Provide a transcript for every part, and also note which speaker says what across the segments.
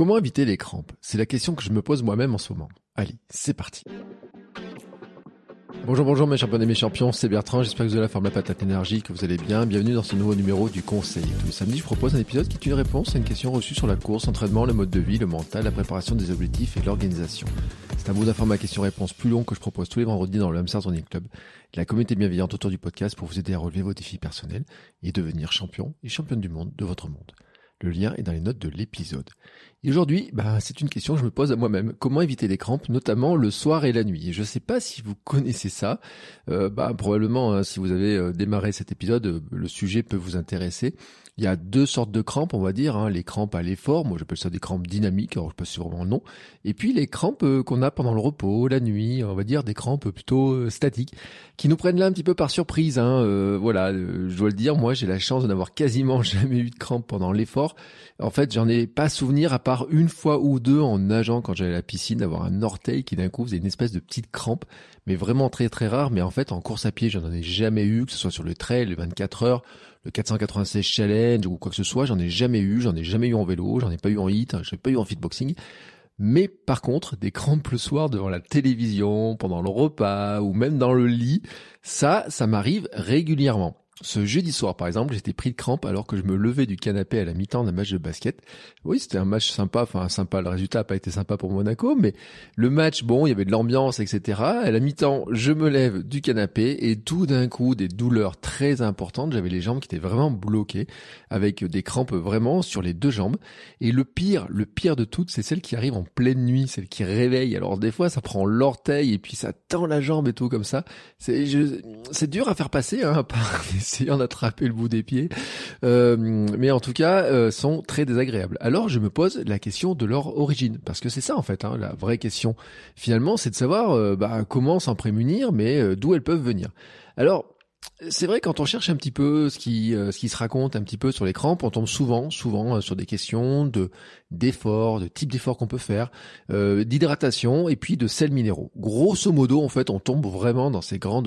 Speaker 1: Comment éviter les crampes? C'est la question que je me pose moi-même en ce moment. Allez, c'est parti. Bonjour, bonjour mes champions et mes champions, c'est Bertrand, j'espère que vous avez la forme la patate énergie, que vous allez bien. Bienvenue dans ce nouveau numéro du Conseil. Tous les samedis, je propose un épisode qui est une réponse à une question reçue sur la course, l'entraînement, le mode de vie, le mental, la préparation des objectifs et l'organisation. C'est un beau format question-réponse plus long que je propose tous les vendredis dans le Hamster Running Club, la communauté bienveillante autour du podcast pour vous aider à relever vos défis personnels et devenir champion et championne du monde de votre monde. Le lien est dans les notes de l'épisode. Et aujourd'hui, bah, c'est une question que je me pose à moi-même. Comment éviter les crampes, notamment le soir et la nuit? Je ne sais pas si vous connaissez ça. Euh, bah, probablement, hein, si vous avez euh, démarré cet épisode, euh, le sujet peut vous intéresser. Il y a deux sortes de crampes, on va dire, hein, les crampes à l'effort, moi j'appelle ça des crampes dynamiques, alors je sais pas vraiment le nom, et puis les crampes euh, qu'on a pendant le repos, la nuit, on va dire des crampes plutôt statiques, qui nous prennent là un petit peu par surprise. Hein, euh, voilà, je dois le dire, moi j'ai la chance de n'avoir quasiment jamais eu de crampes pendant l'effort. En fait, j'en ai pas souvenir à part une fois ou deux en nageant quand j'allais à la piscine, d'avoir un orteil qui d'un coup faisait une espèce de petite crampe, mais vraiment très très rare. Mais en fait, en course à pied, j'en ai jamais eu, que ce soit sur le trail, les 24 heures le 496 challenge ou quoi que ce soit, j'en ai jamais eu, j'en ai jamais eu en vélo, j'en ai pas eu en hit, j'en ai pas eu en fitboxing. Mais par contre, des crampes le soir devant la télévision, pendant le repas ou même dans le lit, ça, ça m'arrive régulièrement. Ce jeudi soir, par exemple, j'étais pris de crampes alors que je me levais du canapé à la mi-temps d'un match de basket. Oui, c'était un match sympa, enfin sympa, le résultat n'a pas été sympa pour Monaco, mais le match, bon, il y avait de l'ambiance, etc. À la mi-temps, je me lève du canapé et tout d'un coup, des douleurs très importantes. J'avais les jambes qui étaient vraiment bloquées, avec des crampes vraiment sur les deux jambes. Et le pire, le pire de toutes, c'est celle qui arrive en pleine nuit, celle qui réveille. Alors des fois, ça prend l'orteil et puis ça tend la jambe et tout comme ça. C'est, dur à faire passer, hein, à part essayant d'attraper le bout des pieds. Euh, mais en tout cas, euh, sont très désagréables. Alors je me pose la question de leur origine, parce que c'est ça en fait, hein, la vraie question. Finalement, c'est de savoir euh, bah, comment s'en prémunir, mais d'où elles peuvent venir. Alors, c'est vrai quand on cherche un petit peu ce qui ce qui se raconte un petit peu sur les crampes, on tombe souvent souvent sur des questions de d'efforts, de type d'efforts qu'on peut faire, d'hydratation et puis de sels minéraux. Grosso modo, en fait, on tombe vraiment dans ces grandes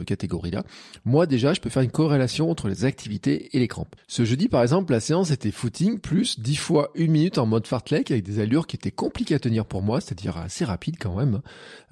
Speaker 1: catégorie-là, moi déjà, je peux faire une corrélation entre les activités et les crampes. Ce jeudi, par exemple, la séance était footing plus 10 fois une minute en mode fartlek avec des allures qui étaient compliquées à tenir pour moi, c'est-à-dire assez rapides quand même,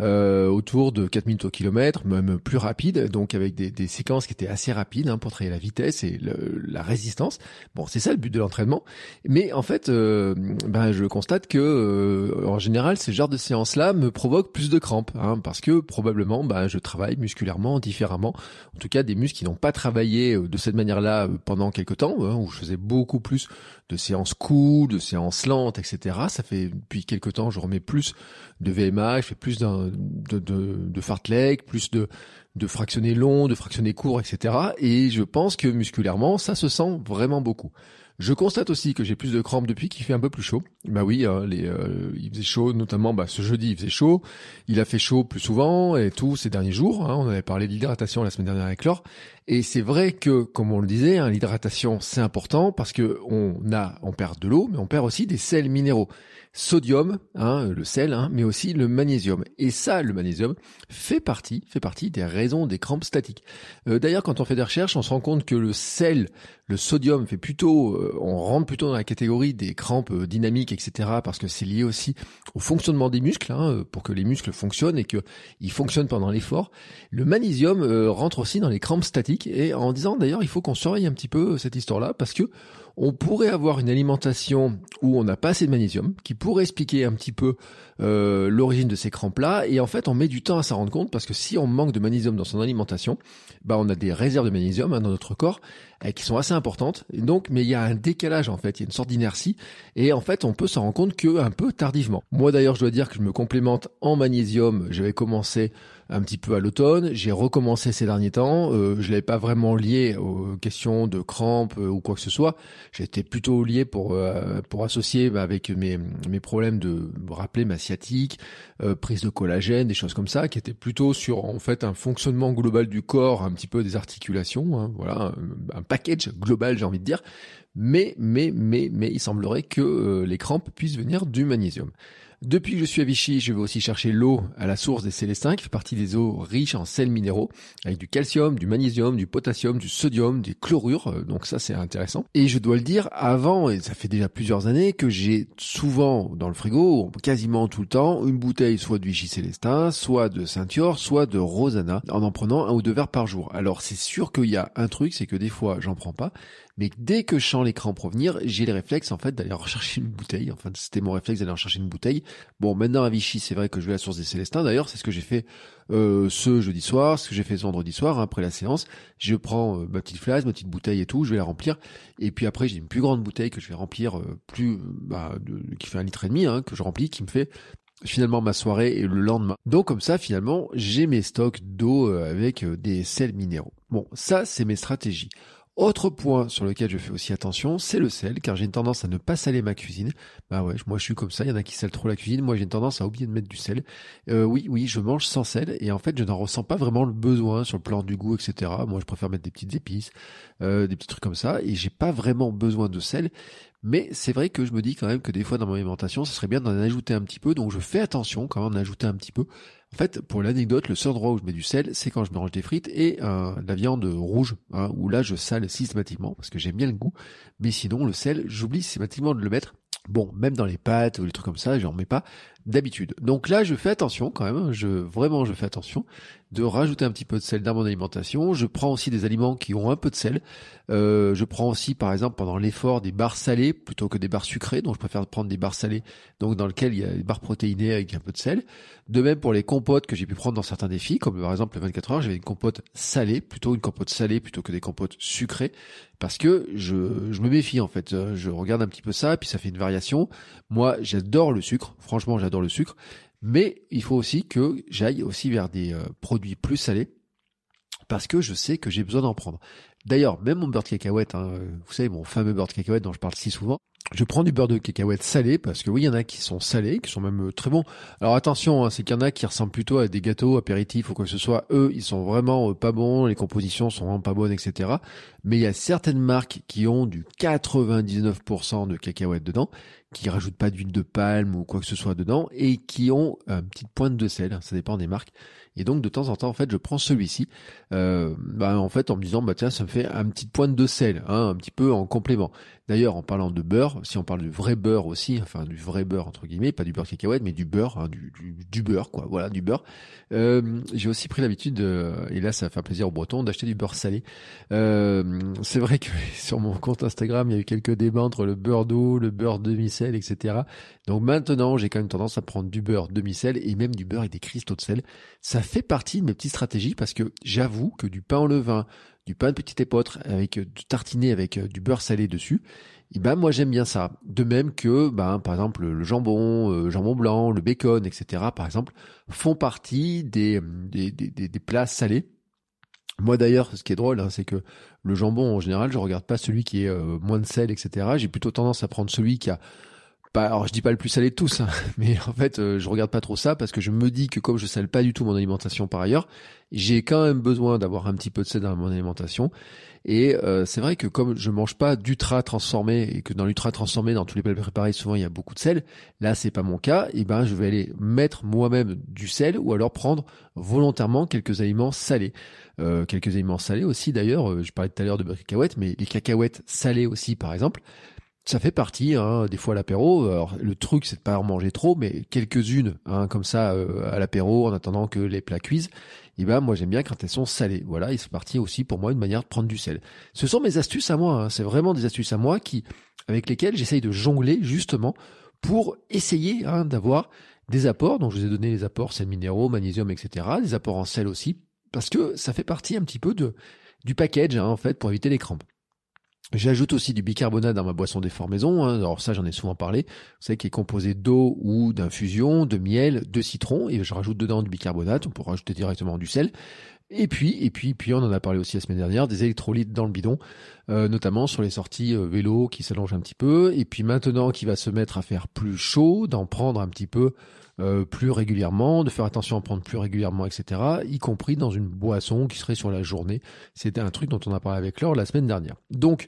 Speaker 1: euh, autour de 4 minutes au kilomètre, même plus rapide, donc avec des, séquences qui étaient assez rapides hein, pour travailler la vitesse et la résistance. Bon, c'est ça le but de l'entraînement. Mais en fait, euh, ben, je constate que euh, en général, ces genres de séances-là me provoquent plus de crampes, hein, parce que probablement, ben, je travaille musculairement différemment. En tout cas, des muscles qui n'ont pas travaillé euh, de cette manière-là euh, pendant quelques temps, hein, où je faisais beaucoup plus de séances cool, de séances lentes, etc. Ça fait depuis quelques temps, je remets plus de VMA, je fais plus de, de, fartlek, plus de, de fractionnés longs, de fractionnés courts, etc. Et je pense que musculairement, ça se sent vraiment beaucoup. Je constate aussi que j'ai plus de crampes depuis qu'il fait un peu plus chaud. Bah oui, hein, les, euh, il faisait chaud, notamment bah, ce jeudi il faisait chaud. Il a fait chaud plus souvent et tout ces derniers jours. Hein. on avait parlé de l'hydratation la semaine dernière avec Laure. Et c'est vrai que, comme on le disait, hein, l'hydratation c'est important parce que on a, on perd de l'eau, mais on perd aussi des sels minéraux sodium, hein, le sel, hein, mais aussi le magnésium. Et ça, le magnésium, fait partie, fait partie des raisons des crampes statiques. Euh, d'ailleurs, quand on fait des recherches, on se rend compte que le sel, le sodium, fait plutôt, euh, on rentre plutôt dans la catégorie des crampes euh, dynamiques, etc., parce que c'est lié aussi au fonctionnement des muscles, hein, pour que les muscles fonctionnent et qu'ils fonctionnent pendant l'effort. Le magnésium rentre aussi dans les crampes statiques, et en disant d'ailleurs, il faut qu'on surveille un petit peu cette histoire-là, parce que on pourrait avoir une alimentation où on n'a pas assez de magnésium, qui pourrait expliquer un petit peu euh, l'origine de ces crampes-là. Et en fait, on met du temps à s'en rendre compte parce que si on manque de magnésium dans son alimentation, bah on a des réserves de magnésium hein, dans notre corps eh, qui sont assez importantes. Donc, mais il y a un décalage en fait, il y a une sorte d'inertie. Et en fait, on peut s'en rendre compte que un peu tardivement. Moi d'ailleurs, je dois dire que je me complémente en magnésium. J'avais commencé un petit peu à l'automne. J'ai recommencé ces derniers temps. Euh, je l'avais pas vraiment lié aux questions de crampes euh, ou quoi que ce soit. J'étais plutôt lié pour euh, pour associer bah, avec mes mes problèmes de rappeler ma sciatique, prise de collagène, des choses comme ça, qui étaient plutôt sur en fait un fonctionnement global du corps, un petit peu des articulations. Hein, voilà, un, un package global, j'ai envie de dire. Mais mais mais mais il semblerait que les crampes puissent venir du magnésium. Depuis que je suis à Vichy, je vais aussi chercher l'eau à la source des Célestins, qui fait partie des eaux riches en sels minéraux, avec du calcium, du magnésium, du potassium, du sodium, des chlorures, euh, donc ça c'est intéressant. Et je dois le dire, avant, et ça fait déjà plusieurs années, que j'ai souvent dans le frigo, quasiment tout le temps, une bouteille soit de Vichy Célestin, soit de Ceinture, soit de Rosana, en en prenant un ou deux verres par jour. Alors c'est sûr qu'il y a un truc, c'est que des fois j'en prends pas, mais dès que je sens l'écran provenir, j'ai les réflexes en fait d'aller rechercher une bouteille. Enfin, c'était mon réflexe d'aller rechercher une bouteille. Bon, maintenant à Vichy, c'est vrai que je vais à la source des Célestins. D'ailleurs, c'est ce que j'ai fait euh, ce jeudi soir, ce que j'ai fait ce vendredi soir hein, après la séance. Je prends euh, ma petite flasque, ma petite bouteille et tout, je vais la remplir. Et puis après, j'ai une plus grande bouteille que je vais remplir euh, plus, bah, qui fait un litre et demi, hein, que je remplis, qui me fait finalement ma soirée et le lendemain. Donc comme ça finalement j'ai mes stocks d'eau avec des sels minéraux. Bon ça c'est mes stratégies. Autre point sur lequel je fais aussi attention, c'est le sel, car j'ai une tendance à ne pas saler ma cuisine. Bah ouais, moi je suis comme ça, il y en a qui salent trop la cuisine, moi j'ai une tendance à oublier de mettre du sel. Euh, oui, oui, je mange sans sel, et en fait je n'en ressens pas vraiment le besoin sur le plan du goût, etc. Moi je préfère mettre des petites épices, euh, des petits trucs comme ça, et j'ai pas vraiment besoin de sel. Mais c'est vrai que je me dis quand même que des fois dans mon alimentation, ce serait bien d'en ajouter un petit peu, donc je fais attention quand même d'en ajouter un petit peu. En fait, pour l'anecdote, le seul endroit où je mets du sel, c'est quand je mélange des frites et euh, de la viande rouge, hein, où là je sale systématiquement parce que j'aime bien le goût. Mais sinon, le sel, j'oublie systématiquement de le mettre. Bon, même dans les pâtes ou les trucs comme ça, j'en mets pas d'habitude. Donc là, je fais attention quand même. Je vraiment, je fais attention de rajouter un petit peu de sel dans mon alimentation. Je prends aussi des aliments qui ont un peu de sel. Euh, je prends aussi, par exemple, pendant l'effort, des barres salées plutôt que des barres sucrées. Donc, je préfère prendre des barres salées, donc dans lesquelles il y a des barres protéinées avec un peu de sel. De même pour les compotes que j'ai pu prendre dans certains défis, comme par exemple le 24 heures, j'avais une compote salée, plutôt une compote salée plutôt que des compotes sucrées, parce que je, je me méfie en fait. Je regarde un petit peu ça, puis ça fait une variation. Moi, j'adore le sucre. Franchement, j'adore le sucre. Mais il faut aussi que j'aille aussi vers des euh, produits plus salés parce que je sais que j'ai besoin d'en prendre. D'ailleurs, même mon beurre de cacahuète, hein, vous savez, mon fameux beurre de cacahuète dont je parle si souvent, je prends du beurre de cacahuète salé parce que oui, il y en a qui sont salés, qui sont même euh, très bons. Alors attention, hein, c'est qu'il y en a qui ressemblent plutôt à des gâteaux apéritifs ou quoi que ce soit. Eux, ils sont vraiment euh, pas bons, les compositions sont vraiment pas bonnes, etc. Mais il y a certaines marques qui ont du 99% de cacahuètes dedans, qui rajoutent pas d'huile de palme ou quoi que ce soit dedans et qui ont une petite pointe de sel. Ça dépend des marques. Et donc de temps en temps, en fait, je prends celui-ci, euh, bah, en fait, en me disant, bah tiens, ça me fait un petit pointe de sel, hein, un petit peu en complément. D'ailleurs, en parlant de beurre, si on parle du vrai beurre aussi, enfin du vrai beurre entre guillemets, pas du beurre cacahuète, mais du beurre, hein, du, beurre, quoi, voilà, du beurre. Euh, j'ai aussi pris l'habitude, et là, ça fait plaisir aux Bretons, d'acheter du beurre salé. Euh, c'est vrai que sur mon compte Instagram, il y a eu quelques débats entre le beurre d'eau, le beurre demi-sel, etc. Donc maintenant, j'ai quand même tendance à prendre du beurre demi-sel et même du beurre avec des cristaux de sel. Ça fait partie de mes petites stratégies parce que j'avoue que du pain au levain, du pain de petite épeautre avec euh, du tartiné avec euh, du beurre salé dessus, et eh ben moi j'aime bien ça. De même que ben par exemple le jambon, euh, jambon blanc, le bacon, etc. par exemple font partie des des, des, des plats salés. Moi d'ailleurs, ce qui est drôle, hein, c'est que le jambon en général, je regarde pas celui qui est moins de sel, etc. J'ai plutôt tendance à prendre celui qui a alors je dis pas le plus salé de tous, hein, mais en fait euh, je regarde pas trop ça parce que je me dis que comme je sale pas du tout mon alimentation par ailleurs, j'ai quand même besoin d'avoir un petit peu de sel dans mon alimentation. Et euh, c'est vrai que comme je mange pas d'ultra transformé et que dans l'ultra transformé, dans tous les plats préparés, souvent il y a beaucoup de sel. Là c'est pas mon cas. Et ben je vais aller mettre moi-même du sel ou alors prendre volontairement quelques aliments salés. Euh, quelques aliments salés aussi d'ailleurs. Je parlais tout à l'heure de cacahuètes, mais les cacahuètes salées aussi par exemple ça fait partie, hein, des fois à l'apéro. Alors le truc, c'est de pas en manger trop, mais quelques-unes, hein, comme ça, euh, à l'apéro, en attendant que les plats cuisent. Et ben moi j'aime bien quand elles sont salées. Voilà, ils sont partis aussi pour moi une manière de prendre du sel. Ce sont mes astuces à moi. Hein. c'est vraiment des astuces à moi qui, avec lesquelles j'essaye de jongler justement pour essayer hein, d'avoir des apports. Donc je vous ai donné les apports sel minéraux, magnésium, etc. Des apports en sel aussi, parce que ça fait partie un petit peu de du package hein, en fait pour éviter les crampes. J'ajoute aussi du bicarbonate dans ma boisson d'effort maison. Hein. Alors ça, j'en ai souvent parlé. Vous savez qui est composé d'eau ou d'infusion, de miel, de citron, et je rajoute dedans du bicarbonate. On peut rajouter directement du sel. Et puis, et puis, puis, on en a parlé aussi la semaine dernière, des électrolytes dans le bidon, euh, notamment sur les sorties euh, vélo qui s'allongent un petit peu. Et puis maintenant, qui va se mettre à faire plus chaud, d'en prendre un petit peu euh, plus régulièrement, de faire attention à prendre plus régulièrement, etc. Y compris dans une boisson qui serait sur la journée. C'était un truc dont on a parlé avec Laure la semaine dernière. Donc,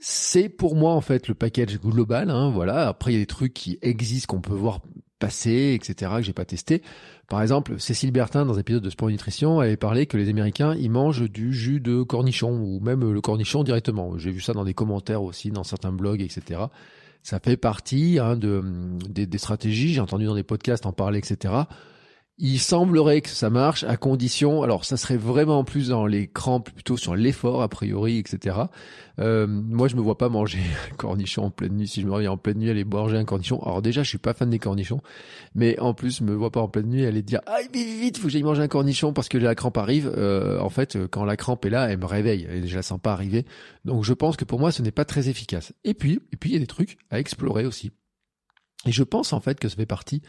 Speaker 1: c'est pour moi en fait le package global. Hein, voilà. Après, il y a des trucs qui existent qu'on peut voir passer, etc. que j'ai pas testé. Par exemple, Cécile Bertin, dans un épisode de Sport Nutrition, avait parlé que les Américains, ils mangent du jus de cornichon, ou même le cornichon directement. J'ai vu ça dans des commentaires aussi, dans certains blogs, etc. Ça fait partie hein, de, des, des stratégies, j'ai entendu dans des podcasts en parler, etc. Il semblerait que ça marche à condition, alors ça serait vraiment plus dans les crampes, plutôt sur l'effort a priori, etc. Euh, moi, je me vois pas manger un cornichon en pleine nuit. Si je me réveille en pleine nuit, aller manger un cornichon. Alors déjà, je suis pas fan des cornichons, mais en plus, je me vois pas en pleine nuit aller dire ah vite vite, faut que j'aille manger un cornichon parce que la crampe arrive. Euh, en fait, quand la crampe est là, elle me réveille et je la sens pas arriver. Donc, je pense que pour moi, ce n'est pas très efficace. Et puis, et puis, il y a des trucs à explorer aussi. Et je pense en fait que ça fait partie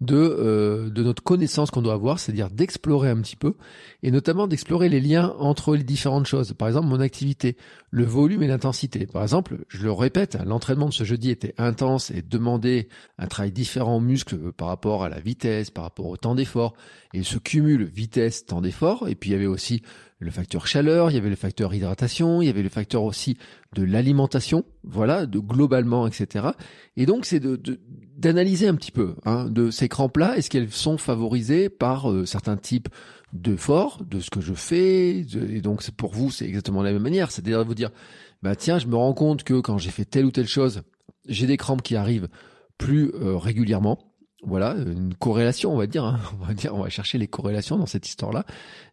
Speaker 1: de, euh, de notre connaissance qu'on doit avoir, c'est-à-dire d'explorer un petit peu, et notamment d'explorer les liens entre les différentes choses. Par exemple, mon activité, le volume et l'intensité. Par exemple, je le répète, l'entraînement de ce jeudi était intense et demandait un travail différent aux muscles par rapport à la vitesse, par rapport au temps d'effort, et ce cumul vitesse, temps d'effort, et puis il y avait aussi le facteur chaleur, il y avait le facteur hydratation, il y avait le facteur aussi de l'alimentation, voilà, de globalement, etc. Et donc c'est de, d'analyser un petit peu hein, de ces crampes-là, est-ce qu'elles sont favorisées par euh, certains types d'efforts, de ce que je fais, et donc pour vous c'est exactement de la même manière, c'est-à-dire vous dire, bah tiens, je me rends compte que quand j'ai fait telle ou telle chose, j'ai des crampes qui arrivent plus euh, régulièrement voilà une corrélation on va dire hein. on va dire on va chercher les corrélations dans cette histoire là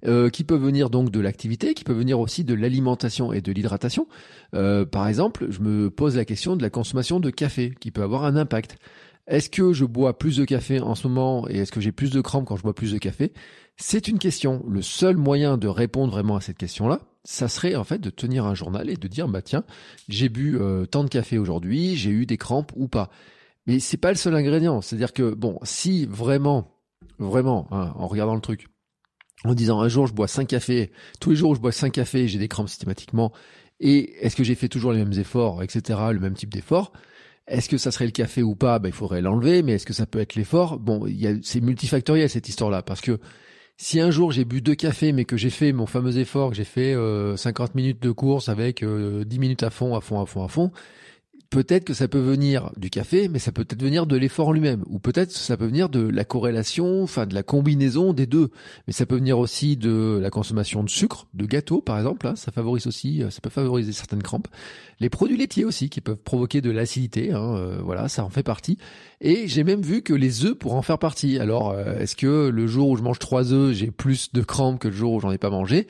Speaker 1: euh, qui peuvent venir donc de l'activité qui peuvent venir aussi de l'alimentation et de l'hydratation. Euh, par exemple je me pose la question de la consommation de café qui peut avoir un impact. Est-ce que je bois plus de café en ce moment et est-ce que j'ai plus de crampes quand je bois plus de café? C'est une question. Le seul moyen de répondre vraiment à cette question là ça serait en fait de tenir un journal et de dire bah tiens j'ai bu euh, tant de café aujourd'hui j'ai eu des crampes ou pas mais c'est pas le seul ingrédient. C'est-à-dire que, bon, si vraiment, vraiment, hein, en regardant le truc, en disant un jour je bois 5 cafés, tous les jours je bois 5 cafés, j'ai des crampes systématiquement, et est-ce que j'ai fait toujours les mêmes efforts, etc., le même type d'effort est-ce que ça serait le café ou pas? Ben, Il faudrait l'enlever, mais est-ce que ça peut être l'effort? Bon, c'est multifactoriel cette histoire-là, parce que si un jour j'ai bu deux cafés, mais que j'ai fait mon fameux effort, que j'ai fait 50 euh, minutes de course avec 10 euh, minutes à fond, à fond, à fond, à fond, peut-être que ça peut venir du café, mais ça peut peut-être venir de l'effort lui-même, ou peut-être ça peut venir de la corrélation, enfin de la combinaison des deux. Mais ça peut venir aussi de la consommation de sucre, de gâteaux par exemple, hein. ça favorise aussi, euh, ça peut favoriser certaines crampes. Les produits laitiers aussi qui peuvent provoquer de l'acidité, hein, euh, voilà, ça en fait partie. Et j'ai même vu que les œufs pourraient en faire partie. Alors, euh, est-ce que le jour où je mange trois œufs, j'ai plus de crampes que le jour où j'en ai pas mangé?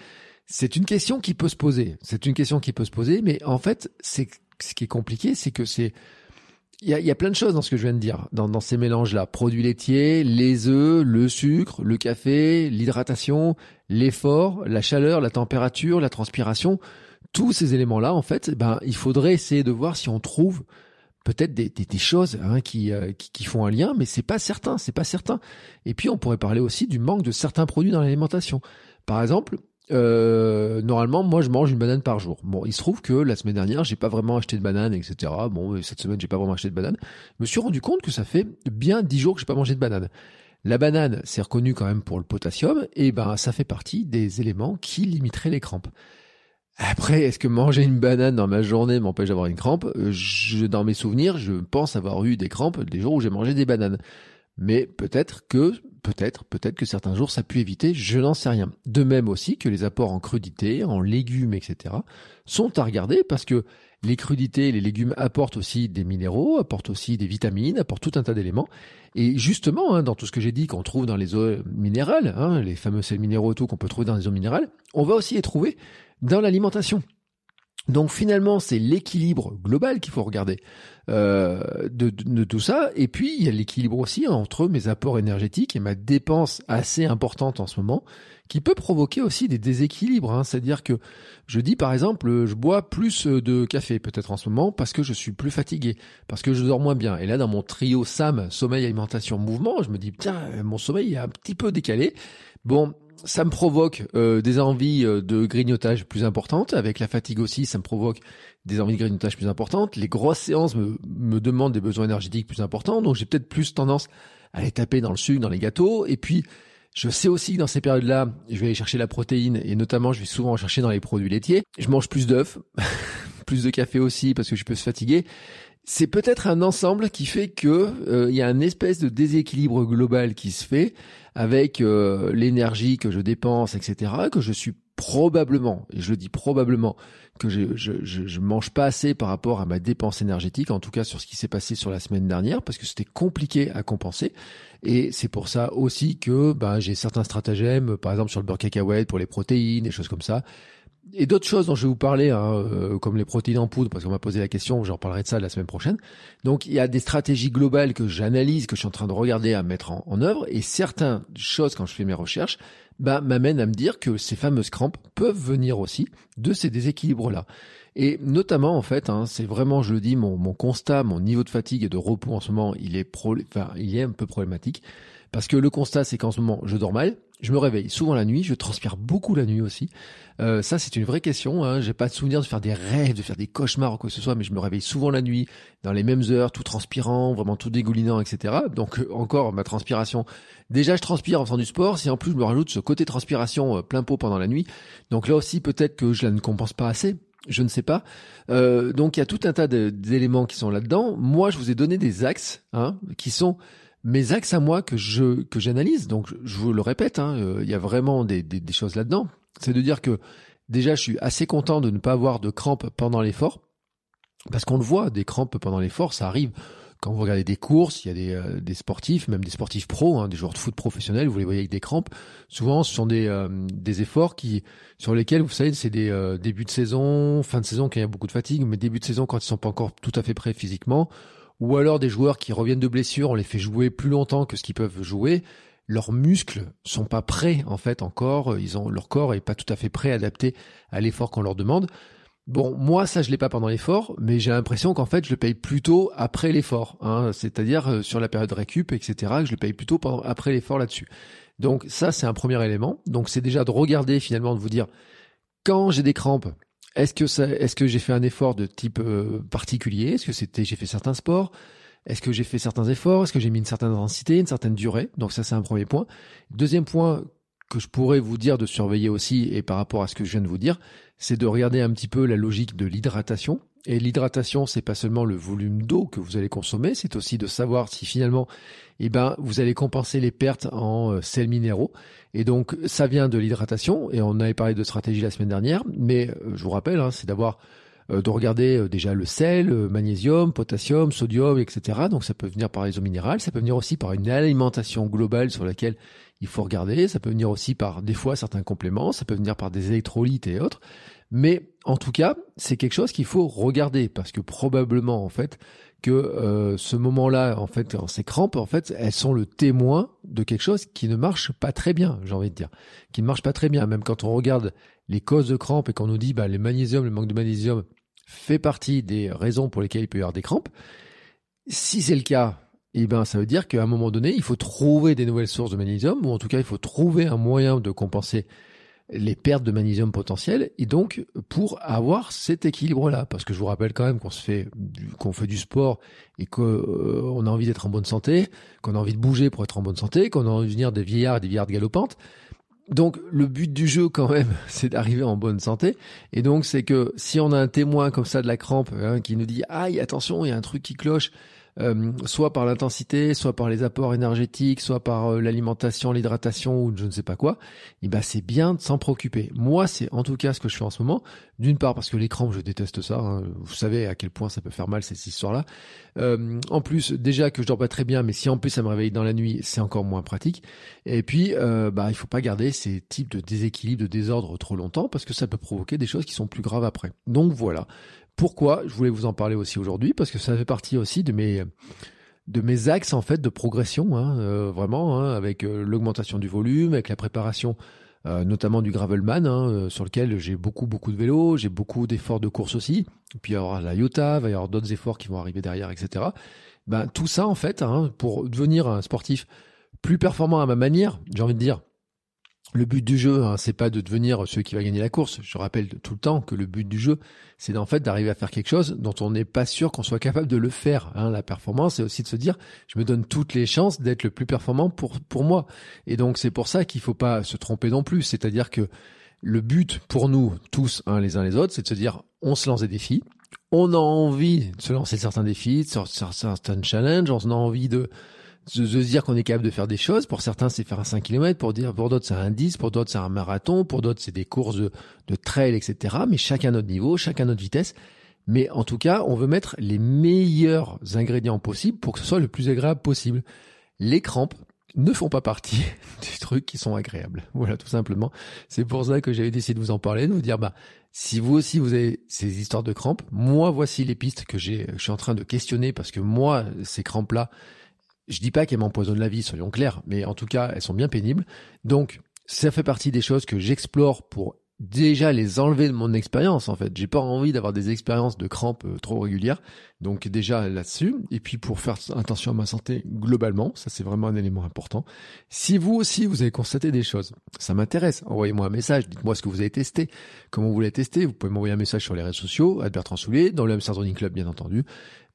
Speaker 1: C'est une question qui peut se poser. C'est une question qui peut se poser, mais en fait, c'est ce qui est compliqué, c'est que c'est il y a, plein de choses dans ce que je viens de dire, dans, ces mélanges-là. Produits laitiers, les œufs, le sucre, le café, l'hydratation, l'effort, la chaleur, la température, la transpiration. Tous ces éléments-là, en fait, ben, il faudrait essayer de voir si on trouve peut-être des, choses hein, qui, euh, qui, qui, font un lien, mais c'est pas certain, c'est pas certain. Et puis on pourrait parler aussi du manque de certains produits dans l'alimentation. Par exemple, euh, normalement, moi, je mange une banane par jour. Bon, il se trouve que la semaine dernière, j'ai pas vraiment acheté de banane, etc. Bon, cette semaine, j'ai pas vraiment acheté de banane. Je me suis rendu compte que ça fait bien dix jours que j'ai pas mangé de banane. La banane, c'est reconnu quand même pour le potassium, et ben, ça fait partie des éléments qui limiteraient les crampes. Après, est-ce que manger une banane dans ma journée m'empêche d'avoir une crampe? Je, Dans mes souvenirs, je pense avoir eu des crampes des jours où j'ai mangé des bananes. Mais peut-être que peut-être, peut-être que certains jours ça pu éviter, je n'en sais rien. De même aussi que les apports en crudités, en légumes, etc. sont à regarder parce que les crudités, les légumes apportent aussi des minéraux, apportent aussi des vitamines, apportent tout un tas d'éléments. Et justement, hein, dans tout ce que j'ai dit qu'on trouve dans les eaux minérales, hein, les fameux sels minéraux tout qu'on peut trouver dans les eaux minérales, on va aussi les trouver dans l'alimentation. Donc finalement, c'est l'équilibre global qu'il faut regarder euh, de, de, tout ça. Et puis, il y a l'équilibre aussi entre mes apports énergétiques et ma dépense assez importante en ce moment, qui peut provoquer aussi des déséquilibres. Hein. C'est-à-dire que je dis, par exemple, je bois plus de café peut-être en ce moment parce que je suis plus fatigué, parce que je dors moins bien. Et là, dans mon trio SAM, sommeil, alimentation, mouvement, je me dis, tiens, mon sommeil est un petit peu décalé. Bon, ça me provoque euh, des envies euh, de grignotage plus importantes. Avec la fatigue aussi, ça me provoque des envies de grignotage plus importantes. Les grosses séances me, me demandent des besoins énergétiques plus importants. Donc j'ai peut-être plus tendance à les taper dans le sucre, dans les gâteaux. Et puis, je sais aussi que dans ces périodes-là, je vais aller chercher la protéine et notamment, je vais souvent en chercher dans les produits laitiers. Je mange plus d'œufs, plus de café aussi parce que je peux se fatiguer. C'est peut-être un ensemble qui fait que euh, il y a un espèce de déséquilibre global qui se fait avec euh, l'énergie que je dépense, etc., que je suis probablement, et je le dis probablement, que je, je, mange pas assez par rapport à ma dépense énergétique, en tout cas sur ce qui s'est passé sur la semaine dernière, parce que c'était compliqué à compenser. Et c'est pour ça aussi que ben, j'ai certains stratagèmes, par exemple sur le beurre cacahuète pour les protéines, des choses comme ça, et d'autres choses dont je vais vous parler, hein, euh, comme les protéines en poudre, parce qu'on m'a posé la question, j'en parlerai de ça la semaine prochaine. Donc il y a des stratégies globales que j'analyse, que je suis en train de regarder à mettre en, œuvre, et certaines choses quand je fais mes recherches, bah, m'amènent à me dire que ces fameuses crampes peuvent venir aussi de ces déséquilibres-là. Et notamment, en fait, hein, c'est vraiment, je le dis, mon, mon, constat, mon niveau de fatigue et de repos en ce moment, il est, pro, enfin, il est un peu problématique. Parce que le constat, c'est qu'en ce moment, je dors mal, je me réveille souvent la nuit, je transpire beaucoup la nuit aussi. Euh, ça, c'est une vraie question. Hein. J'ai pas de souvenir de faire des rêves, de faire des cauchemars ou quoi que ce soit, mais je me réveille souvent la nuit, dans les mêmes heures, tout transpirant, vraiment tout dégoulinant, etc. Donc euh, encore ma transpiration. Déjà, je transpire en faisant du sport. Si en plus je me rajoute ce côté transpiration euh, plein pot pendant la nuit, donc là aussi peut-être que je la ne compense pas assez. Je ne sais pas. Euh, donc il y a tout un tas d'éléments qui sont là-dedans. Moi, je vous ai donné des axes hein, qui sont mes axes à moi que je que j'analyse. Donc je vous le répète, hein, euh, il y a vraiment des, des, des choses là-dedans. C'est de dire que déjà je suis assez content de ne pas avoir de crampes pendant l'effort, parce qu'on le voit, des crampes pendant l'effort, ça arrive. Quand vous regardez des courses, il y a des, euh, des sportifs, même des sportifs pros, hein, des joueurs de foot professionnels, vous les voyez avec des crampes. Souvent, ce sont des, euh, des efforts qui, sur lesquels, vous savez, c'est des débuts de saison, fin de saison quand il y a beaucoup de fatigue, mais début de saison quand ils sont pas encore tout à fait prêts physiquement ou alors des joueurs qui reviennent de blessure, on les fait jouer plus longtemps que ce qu'ils peuvent jouer, leurs muscles sont pas prêts en fait encore, ils ont leur corps est pas tout à fait prêt, adapté à l'effort qu'on leur demande. Bon, moi ça je l'ai pas pendant l'effort, mais j'ai l'impression qu'en fait je le paye plutôt après l'effort, hein, c'est-à-dire euh, sur la période récup, etc. Que je le paye plutôt après l'effort là-dessus. Donc ça c'est un premier élément. Donc c'est déjà de regarder finalement de vous dire quand j'ai des crampes, est-ce que j'ai fait un effort de type euh, particulier? Est-ce que c'était, j'ai fait certains sports? Est-ce que j'ai fait certains efforts? Est-ce que j'ai mis une certaine intensité, une certaine durée? Donc ça, c'est un premier point. Deuxième point que je pourrais vous dire de surveiller aussi, et par rapport à ce que je viens de vous dire, c'est de regarder un petit peu la logique de l'hydratation. Et l'hydratation, c'est pas seulement le volume d'eau que vous allez consommer, c'est aussi de savoir si finalement, eh ben, vous allez compenser les pertes en euh, sels minéraux. Et donc, ça vient de l'hydratation. Et on avait parlé de stratégie la semaine dernière, mais euh, je vous rappelle, hein, c'est d'avoir euh, de regarder déjà le sel, magnésium, potassium, sodium, etc. Donc ça peut venir par les eaux minérales, ça peut venir aussi par une alimentation globale sur laquelle il faut regarder, ça peut venir aussi par des fois certains compléments, ça peut venir par des électrolytes et autres. Mais en tout cas, c'est quelque chose qu'il faut regarder parce que probablement en fait que euh, ce moment-là, en fait, ces crampes, en fait, elles sont le témoin de quelque chose qui ne marche pas très bien, j'ai envie de dire, qui ne marche pas très bien. Même quand on regarde les causes de crampes et qu'on nous dit, bah, le magnésium, le manque de magnésium fait partie des raisons pour lesquelles il peut y avoir des crampes. Si c'est le cas, eh ben, ça veut dire qu'à un moment donné, il faut trouver des nouvelles sources de magnésium, ou en tout cas, il faut trouver un moyen de compenser les pertes de magnésium potentielles et donc pour avoir cet équilibre là parce que je vous rappelle quand même qu'on se fait qu'on fait du sport et qu'on euh, a envie d'être en bonne santé qu'on a envie de bouger pour être en bonne santé qu'on a envie de devenir des vieillards et des vieillardes galopantes. Donc le but du jeu quand même c'est d'arriver en bonne santé. Et donc c'est que si on a un témoin comme ça de la crampe hein, qui nous dit aïe attention il y a un truc qui cloche euh, soit par l'intensité, soit par les apports énergétiques, soit par euh, l'alimentation, l'hydratation ou je ne sais pas quoi, et eh ben c'est bien de s'en préoccuper. Moi, c'est en tout cas ce que je fais en ce moment. D'une part parce que crampes, je déteste ça. Hein. Vous savez à quel point ça peut faire mal cette histoire-là. Euh, en plus, déjà que je dors pas très bien, mais si en plus ça me réveille dans la nuit, c'est encore moins pratique. Et puis, euh, bah, il faut pas garder ces types de déséquilibre, de désordre trop longtemps parce que ça peut provoquer des choses qui sont plus graves après. Donc voilà. Pourquoi je voulais vous en parler aussi aujourd'hui Parce que ça fait partie aussi de mes de mes axes en fait de progression, hein, euh, vraiment, hein, avec euh, l'augmentation du volume, avec la préparation euh, notamment du gravelman, hein, sur lequel j'ai beaucoup beaucoup de vélos, j'ai beaucoup d'efforts de course aussi. Puis il y aura la Iota, il va y avoir d'autres efforts qui vont arriver derrière, etc. Ben tout ça en fait, hein, pour devenir un sportif plus performant à ma manière, j'ai envie de dire, le but du jeu, hein, c'est pas de devenir celui qui va gagner la course. Je rappelle tout le temps que le but du jeu, c'est en fait d'arriver à faire quelque chose dont on n'est pas sûr qu'on soit capable de le faire. Hein. La performance, c'est aussi de se dire, je me donne toutes les chances d'être le plus performant pour pour moi. Et donc c'est pour ça qu'il faut pas se tromper non plus. C'est-à-dire que le but pour nous tous, hein, les uns les autres, c'est de se dire, on se lance des défis. On a envie de se lancer certains défis, certains challenges. On a envie de de, se dire qu'on est capable de faire des choses. Pour certains, c'est faire un 5 km, pour dire, pour d'autres, c'est un 10, pour d'autres, c'est un marathon, pour d'autres, c'est des courses de, trail, etc. Mais chacun notre niveau, chacun notre vitesse. Mais en tout cas, on veut mettre les meilleurs ingrédients possibles pour que ce soit le plus agréable possible. Les crampes ne font pas partie des trucs qui sont agréables. Voilà, tout simplement. C'est pour ça que j'avais décidé de vous en parler, de vous dire, bah, si vous aussi vous avez ces histoires de crampes, moi voici les pistes que j'ai, je suis en train de questionner parce que moi, ces crampes-là, je dis pas qu'elles m'empoisonnent la vie, soyons clairs, mais en tout cas, elles sont bien pénibles. Donc, ça fait partie des choses que j'explore pour déjà les enlever de mon expérience en fait. J'ai pas envie d'avoir des expériences de crampes euh, trop régulières. Donc déjà là-dessus et puis pour faire attention à ma santé globalement, ça c'est vraiment un élément important. Si vous aussi vous avez constaté des choses, ça m'intéresse. Envoyez-moi un message, dites-moi ce que vous avez testé, comment vous l'avez testé, vous pouvez m'envoyer un message sur les réseaux sociaux, à Bertrand Soulier, dans le Hamster Running Club bien entendu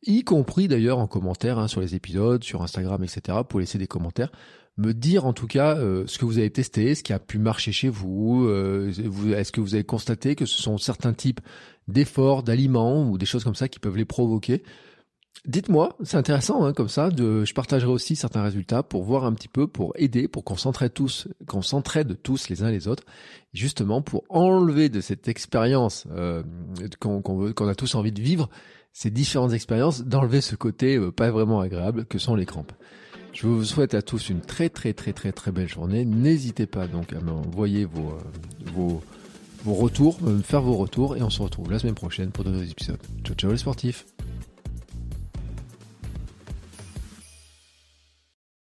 Speaker 1: y compris d'ailleurs en commentaire hein, sur les épisodes, sur Instagram, etc. pour laisser des commentaires. Me dire en tout cas euh, ce que vous avez testé, ce qui a pu marcher chez vous. Euh, est-ce que vous avez constaté que ce sont certains types d'efforts, d'aliments ou des choses comme ça qui peuvent les provoquer Dites-moi, c'est intéressant hein, comme ça. De, je partagerai aussi certains résultats pour voir un petit peu, pour aider, pour qu'on s'entraide tous, qu'on s'entraide tous les uns les autres, justement pour enlever de cette expérience euh, qu'on qu'on a tous envie de vivre ces différentes expériences, d'enlever ce côté euh, pas vraiment agréable que sont les crampes. Je vous souhaite à tous une très très très très très belle journée. N'hésitez pas donc à m'envoyer vos, euh, vos, vos retours, me faire vos retours et on se retrouve la semaine prochaine pour de nouveaux épisodes. Ciao ciao les sportifs